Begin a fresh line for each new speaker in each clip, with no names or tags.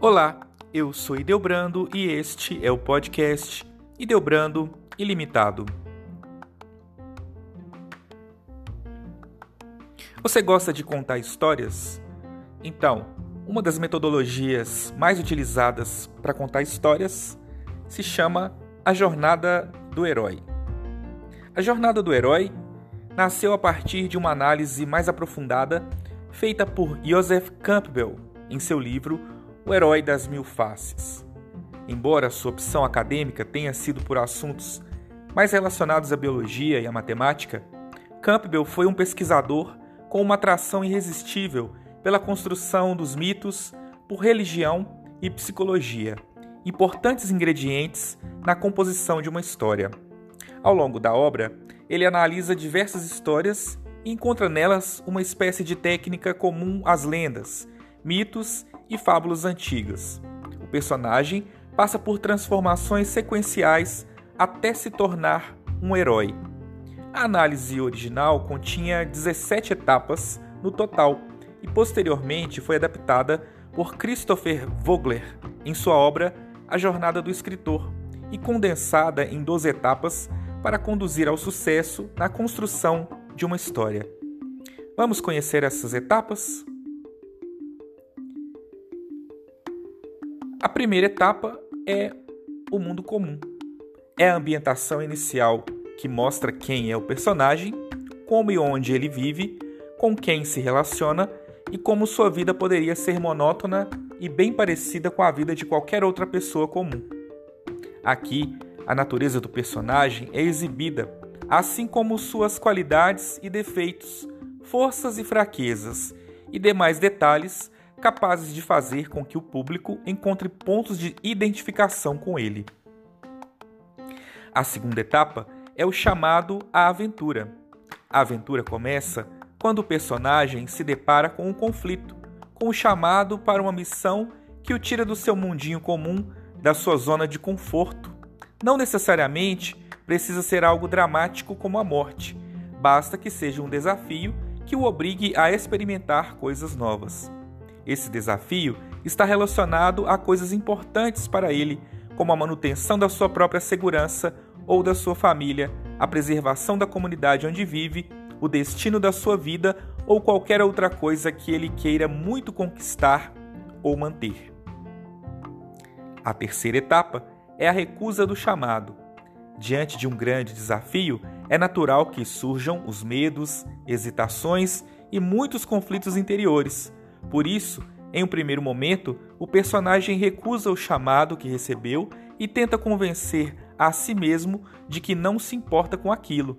Olá, eu sou Ideobrando e este é o podcast Ideobrando Ilimitado. Você gosta de contar histórias? Então, uma das metodologias mais utilizadas para contar histórias se chama a Jornada do Herói. A Jornada do Herói nasceu a partir de uma análise mais aprofundada feita por Joseph Campbell em seu livro O Herói das Mil Faces. Embora sua opção acadêmica tenha sido por assuntos mais relacionados à biologia e à matemática, Campbell foi um pesquisador com uma atração irresistível pela construção dos mitos por religião e psicologia, importantes ingredientes na composição de uma história. Ao longo da obra, ele analisa diversas histórias e encontra nelas uma espécie de técnica comum às lendas, mitos e fábulas antigas. O personagem passa por transformações sequenciais até se tornar um herói. A análise original continha 17 etapas no total e posteriormente foi adaptada por Christopher Vogler em sua obra A Jornada do Escritor e condensada em 12 etapas para conduzir ao sucesso na construção de uma história. Vamos conhecer essas etapas? Primeira etapa é o mundo comum. É a ambientação inicial que mostra quem é o personagem, como e onde ele vive, com quem se relaciona e como sua vida poderia ser monótona e bem parecida com a vida de qualquer outra pessoa comum. Aqui, a natureza do personagem é exibida, assim como suas qualidades e defeitos, forças e fraquezas, e demais detalhes capazes de fazer com que o público encontre pontos de identificação com ele. A segunda etapa é o chamado à aventura. A aventura começa quando o personagem se depara com um conflito, com o chamado para uma missão que o tira do seu mundinho comum, da sua zona de conforto não necessariamente precisa ser algo dramático como a morte, basta que seja um desafio que o obrigue a experimentar coisas novas. Esse desafio está relacionado a coisas importantes para ele, como a manutenção da sua própria segurança ou da sua família, a preservação da comunidade onde vive, o destino da sua vida ou qualquer outra coisa que ele queira muito conquistar ou manter. A terceira etapa é a recusa do chamado. Diante de um grande desafio, é natural que surjam os medos, hesitações e muitos conflitos interiores. Por isso, em um primeiro momento, o personagem recusa o chamado que recebeu e tenta convencer a si mesmo de que não se importa com aquilo,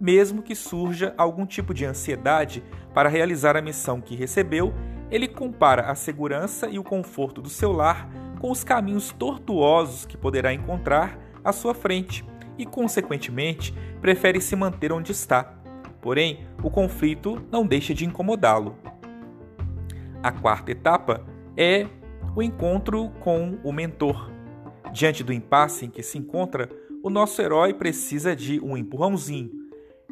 mesmo que surja algum tipo de ansiedade para realizar a missão que recebeu. Ele compara a segurança e o conforto do seu lar com os caminhos tortuosos que poderá encontrar à sua frente e, consequentemente, prefere se manter onde está. Porém, o conflito não deixa de incomodá-lo. A quarta etapa é o encontro com o mentor. Diante do impasse em que se encontra, o nosso herói precisa de um empurrãozinho.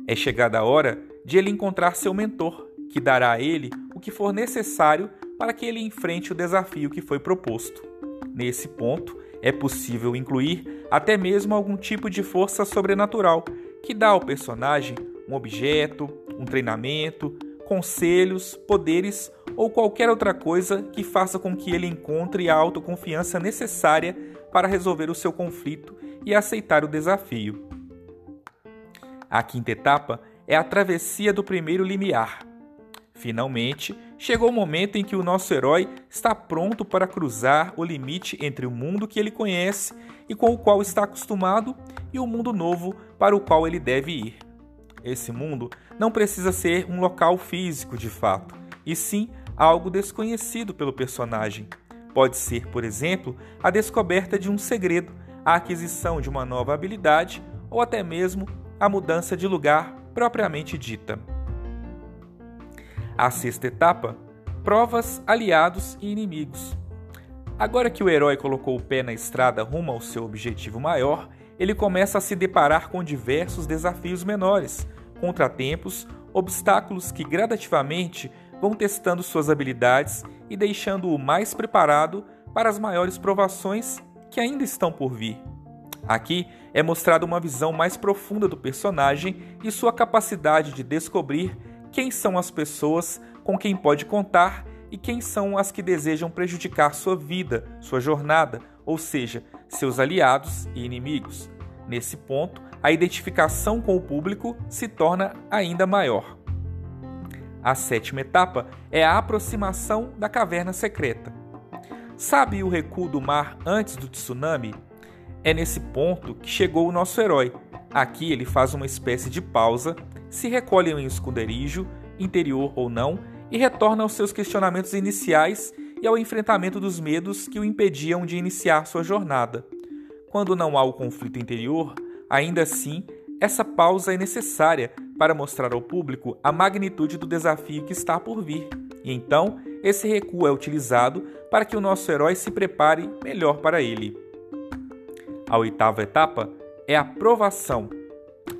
É chegada a hora de ele encontrar seu mentor, que dará a ele o que for necessário para que ele enfrente o desafio que foi proposto. Nesse ponto, é possível incluir até mesmo algum tipo de força sobrenatural que dá ao personagem um objeto, um treinamento, conselhos, poderes ou qualquer outra coisa que faça com que ele encontre a autoconfiança necessária para resolver o seu conflito e aceitar o desafio. A quinta etapa é a travessia do primeiro limiar. Finalmente, chegou o momento em que o nosso herói está pronto para cruzar o limite entre o mundo que ele conhece e com o qual está acostumado e o mundo novo para o qual ele deve ir. Esse mundo não precisa ser um local físico de fato, e sim algo desconhecido pelo personagem. Pode ser, por exemplo, a descoberta de um segredo, a aquisição de uma nova habilidade ou até mesmo a mudança de lugar propriamente dita. A sexta etapa: provas, aliados e inimigos. Agora que o herói colocou o pé na estrada rumo ao seu objetivo maior, ele começa a se deparar com diversos desafios menores, contratempos, obstáculos que gradativamente vão testando suas habilidades e deixando-o mais preparado para as maiores provações que ainda estão por vir. Aqui é mostrada uma visão mais profunda do personagem e sua capacidade de descobrir quem são as pessoas com quem pode contar e quem são as que desejam prejudicar sua vida, sua jornada, ou seja, seus aliados e inimigos. Nesse ponto, a identificação com o público se torna ainda maior. A sétima etapa é a aproximação da caverna secreta. Sabe o recuo do mar antes do tsunami? É nesse ponto que chegou o nosso herói. Aqui ele faz uma espécie de pausa, se recolhe em um esconderijo, interior ou não, e retorna aos seus questionamentos iniciais e ao enfrentamento dos medos que o impediam de iniciar sua jornada. Quando não há o conflito interior, ainda assim, essa pausa é necessária para mostrar ao público a magnitude do desafio que está por vir. E então, esse recuo é utilizado para que o nosso herói se prepare melhor para ele. A oitava etapa é a provação.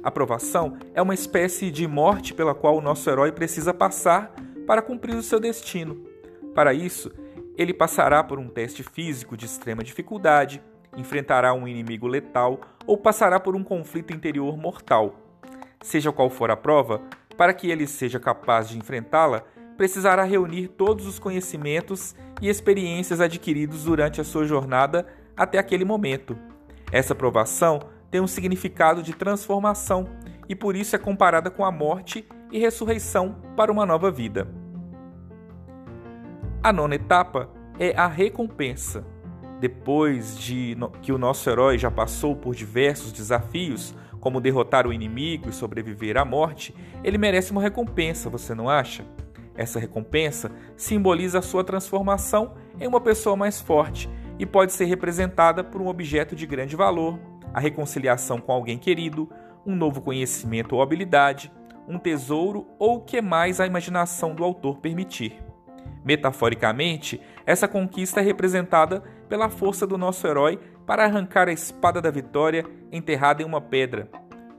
A provação é uma espécie de morte pela qual o nosso herói precisa passar para cumprir o seu destino. Para isso, ele passará por um teste físico de extrema dificuldade, enfrentará um inimigo letal ou passará por um conflito interior mortal. Seja qual for a prova, para que ele seja capaz de enfrentá-la, precisará reunir todos os conhecimentos e experiências adquiridos durante a sua jornada até aquele momento. Essa provação tem um significado de transformação e por isso é comparada com a morte e ressurreição para uma nova vida. A nona etapa é a recompensa. Depois de que o nosso herói já passou por diversos desafios, como derrotar o inimigo e sobreviver à morte, ele merece uma recompensa, você não acha? Essa recompensa simboliza a sua transformação em uma pessoa mais forte e pode ser representada por um objeto de grande valor, a reconciliação com alguém querido, um novo conhecimento ou habilidade, um tesouro ou o que mais a imaginação do autor permitir. Metaforicamente, essa conquista é representada pela força do nosso herói para arrancar a espada da vitória enterrada em uma pedra.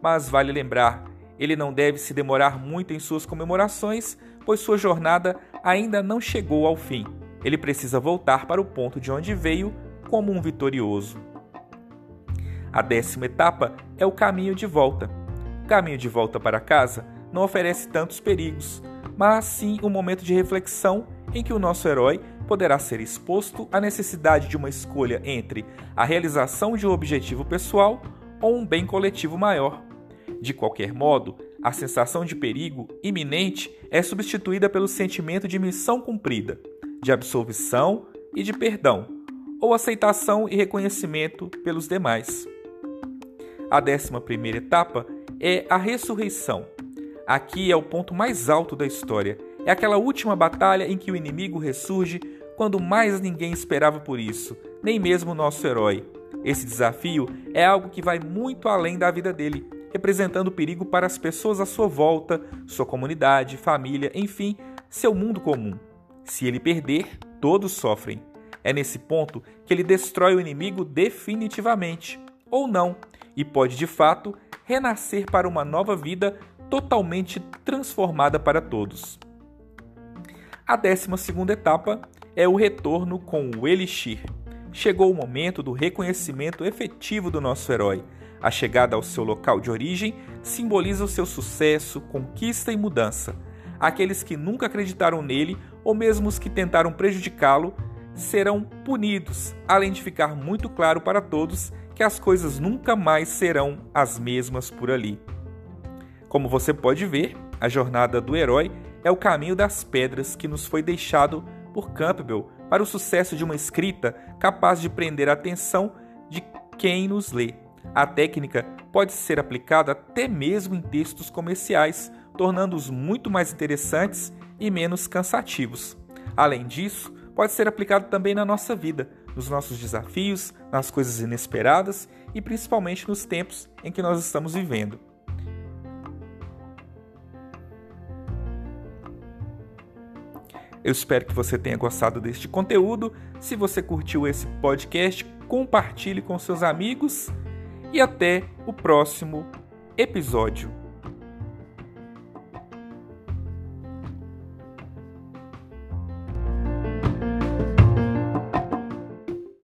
Mas vale lembrar, ele não deve se demorar muito em suas comemorações, pois sua jornada ainda não chegou ao fim ele precisa voltar para o ponto de onde veio como um vitorioso. A décima etapa é o caminho de volta. O caminho de volta para casa não oferece tantos perigos, mas sim um momento de reflexão em que o nosso herói poderá ser exposto à necessidade de uma escolha entre a realização de um objetivo pessoal ou um bem coletivo maior. De qualquer modo, a sensação de perigo iminente é substituída pelo sentimento de missão cumprida de absolvição e de perdão, ou aceitação e reconhecimento pelos demais. A décima primeira etapa é a ressurreição. Aqui é o ponto mais alto da história. É aquela última batalha em que o inimigo ressurge quando mais ninguém esperava por isso, nem mesmo o nosso herói. Esse desafio é algo que vai muito além da vida dele, representando perigo para as pessoas à sua volta, sua comunidade, família, enfim, seu mundo comum. Se ele perder, todos sofrem. É nesse ponto que ele destrói o inimigo definitivamente, ou não, e pode de fato renascer para uma nova vida totalmente transformada para todos. A décima segunda etapa é o retorno com o Elixir. Chegou o momento do reconhecimento efetivo do nosso herói. A chegada ao seu local de origem simboliza o seu sucesso, conquista e mudança. Aqueles que nunca acreditaram nele ou mesmo os que tentaram prejudicá-lo serão punidos, além de ficar muito claro para todos que as coisas nunca mais serão as mesmas por ali. Como você pode ver, a jornada do herói é o caminho das pedras que nos foi deixado por Campbell para o sucesso de uma escrita capaz de prender a atenção de quem nos lê. A técnica pode ser aplicada até mesmo em textos comerciais, tornando-os muito mais interessantes e menos cansativos. Além disso, pode ser aplicado também na nossa vida, nos nossos desafios, nas coisas inesperadas e principalmente nos tempos em que nós estamos vivendo. Eu espero que você tenha gostado deste conteúdo. Se você curtiu esse podcast, compartilhe com seus amigos e até o próximo episódio.